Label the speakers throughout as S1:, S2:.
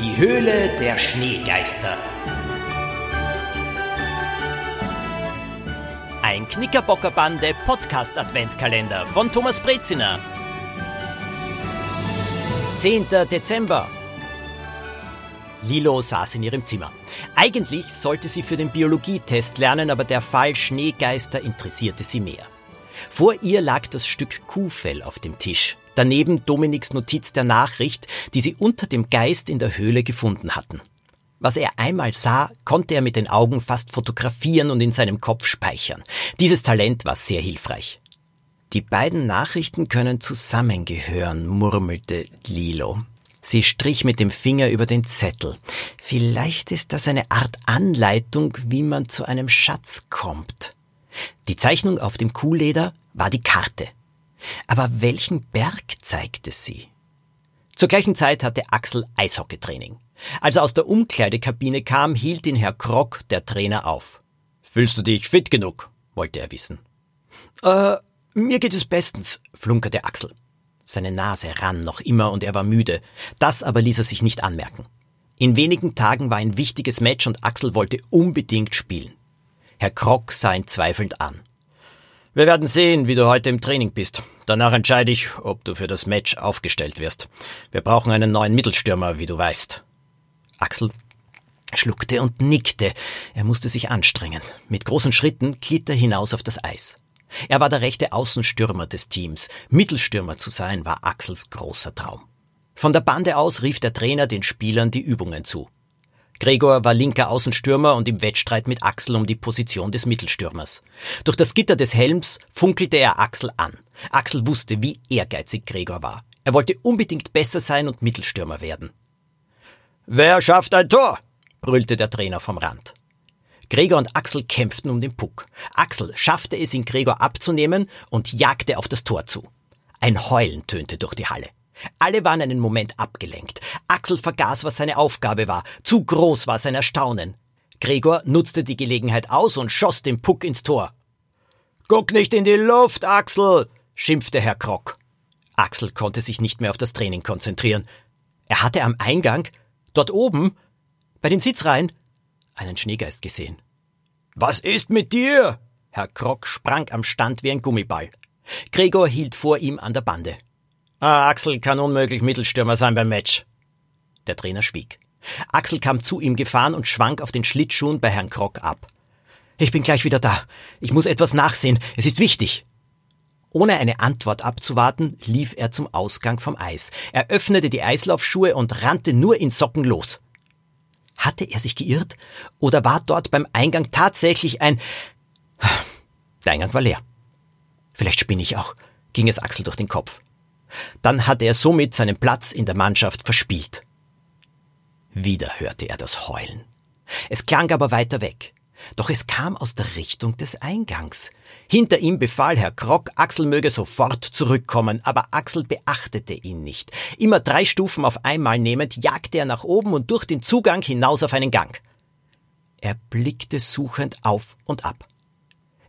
S1: Die Höhle der Schneegeister. Ein Knickerbockerbande Podcast Adventkalender von Thomas Breziner. 10. Dezember. Lilo saß in ihrem Zimmer. Eigentlich sollte sie für den Biologietest lernen, aber der Fall Schneegeister interessierte sie mehr. Vor ihr lag das Stück Kuhfell auf dem Tisch. Daneben Dominiks Notiz der Nachricht, die sie unter dem Geist in der Höhle gefunden hatten. Was er einmal sah, konnte er mit den Augen fast fotografieren und in seinem Kopf speichern. Dieses Talent war sehr hilfreich. Die beiden Nachrichten können zusammengehören, murmelte Lilo. Sie strich mit dem Finger über den Zettel. Vielleicht ist das eine Art Anleitung, wie man zu einem Schatz kommt. Die Zeichnung auf dem Kuhleder war die Karte. Aber welchen Berg zeigte sie? Zur gleichen Zeit hatte Axel Eishockeytraining. Als er aus der Umkleidekabine kam, hielt ihn Herr Krock, der Trainer, auf. Fühlst du dich fit genug? wollte er wissen. Äh, mir geht es bestens, flunkerte Axel. Seine Nase rann noch immer und er war müde. Das aber ließ er sich nicht anmerken. In wenigen Tagen war ein wichtiges Match und Axel wollte unbedingt spielen. Herr Krock sah ihn zweifelnd an. Wir werden sehen, wie du heute im Training bist. Danach entscheide ich, ob du für das Match aufgestellt wirst. Wir brauchen einen neuen Mittelstürmer, wie du weißt. Axel schluckte und nickte. Er musste sich anstrengen. Mit großen Schritten glitt er hinaus auf das Eis. Er war der rechte Außenstürmer des Teams. Mittelstürmer zu sein war Axels großer Traum. Von der Bande aus rief der Trainer den Spielern die Übungen zu. Gregor war linker Außenstürmer und im Wettstreit mit Axel um die Position des Mittelstürmers. Durch das Gitter des Helms funkelte er Axel an. Axel wusste, wie ehrgeizig Gregor war. Er wollte unbedingt besser sein und Mittelstürmer werden. Wer schafft ein Tor? brüllte der Trainer vom Rand. Gregor und Axel kämpften um den Puck. Axel schaffte es, ihn Gregor abzunehmen und jagte auf das Tor zu. Ein Heulen tönte durch die Halle. Alle waren einen Moment abgelenkt. Axel vergaß, was seine Aufgabe war. Zu groß war sein Erstaunen. Gregor nutzte die Gelegenheit aus und schoss den Puck ins Tor. Guck nicht in die Luft, Axel, schimpfte Herr Krock. Axel konnte sich nicht mehr auf das Training konzentrieren. Er hatte am Eingang, dort oben, bei den Sitzreihen, einen Schneegeist gesehen. Was ist mit dir? Herr Krock sprang am Stand wie ein Gummiball. Gregor hielt vor ihm an der Bande. Ah, Axel kann unmöglich Mittelstürmer sein beim Match. Der Trainer schwieg. Axel kam zu ihm gefahren und schwank auf den Schlittschuhen bei Herrn Krock ab. Ich bin gleich wieder da. Ich muss etwas nachsehen. Es ist wichtig. Ohne eine Antwort abzuwarten, lief er zum Ausgang vom Eis. Er öffnete die Eislaufschuhe und rannte nur in Socken los. Hatte er sich geirrt? Oder war dort beim Eingang tatsächlich ein... Der Eingang war leer. Vielleicht spinne ich auch, ging es Axel durch den Kopf. Dann hatte er somit seinen Platz in der Mannschaft verspielt. Wieder hörte er das Heulen. Es klang aber weiter weg. Doch es kam aus der Richtung des Eingangs. Hinter ihm befahl Herr Krock, Axel möge sofort zurückkommen, aber Axel beachtete ihn nicht. Immer drei Stufen auf einmal nehmend, jagte er nach oben und durch den Zugang hinaus auf einen Gang. Er blickte suchend auf und ab.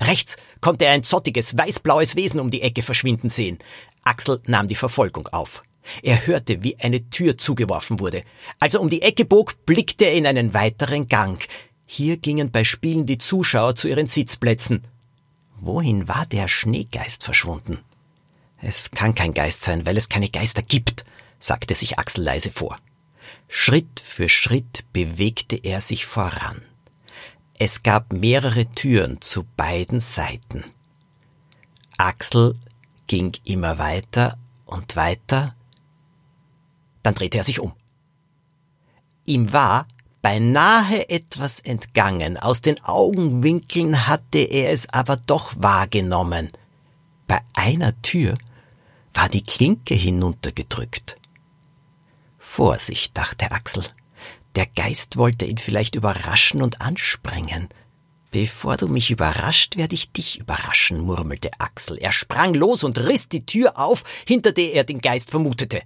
S1: Rechts konnte er ein zottiges, weißblaues Wesen um die Ecke verschwinden sehen. Axel nahm die Verfolgung auf. Er hörte, wie eine Tür zugeworfen wurde. Als er um die Ecke bog, blickte er in einen weiteren Gang. Hier gingen bei Spielen die Zuschauer zu ihren Sitzplätzen. Wohin war der Schneegeist verschwunden? Es kann kein Geist sein, weil es keine Geister gibt, sagte sich Axel leise vor. Schritt für Schritt bewegte er sich voran. Es gab mehrere Türen zu beiden Seiten. Axel ging immer weiter und weiter. Dann drehte er sich um. Ihm war beinahe etwas entgangen, aus den Augenwinkeln hatte er es aber doch wahrgenommen. Bei einer Tür war die Klinke hinuntergedrückt. Vorsicht, dachte Axel. Der Geist wollte ihn vielleicht überraschen und ansprengen. Bevor du mich überrascht, werde ich dich überraschen, murmelte Axel. Er sprang los und riss die Tür auf, hinter der er den Geist vermutete.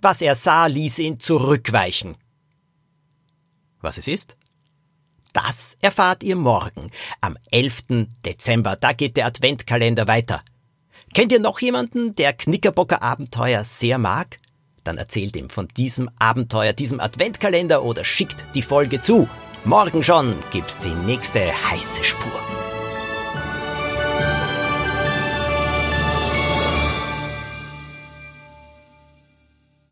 S1: Was er sah, ließ ihn zurückweichen. Was es ist? Das erfahrt ihr morgen, am 11. Dezember. Da geht der Adventkalender weiter. Kennt ihr noch jemanden, der Knickerbocker Abenteuer sehr mag? Dann erzählt ihm von diesem Abenteuer, diesem Adventkalender oder schickt die Folge zu. Morgen schon gibt's die nächste heiße Spur.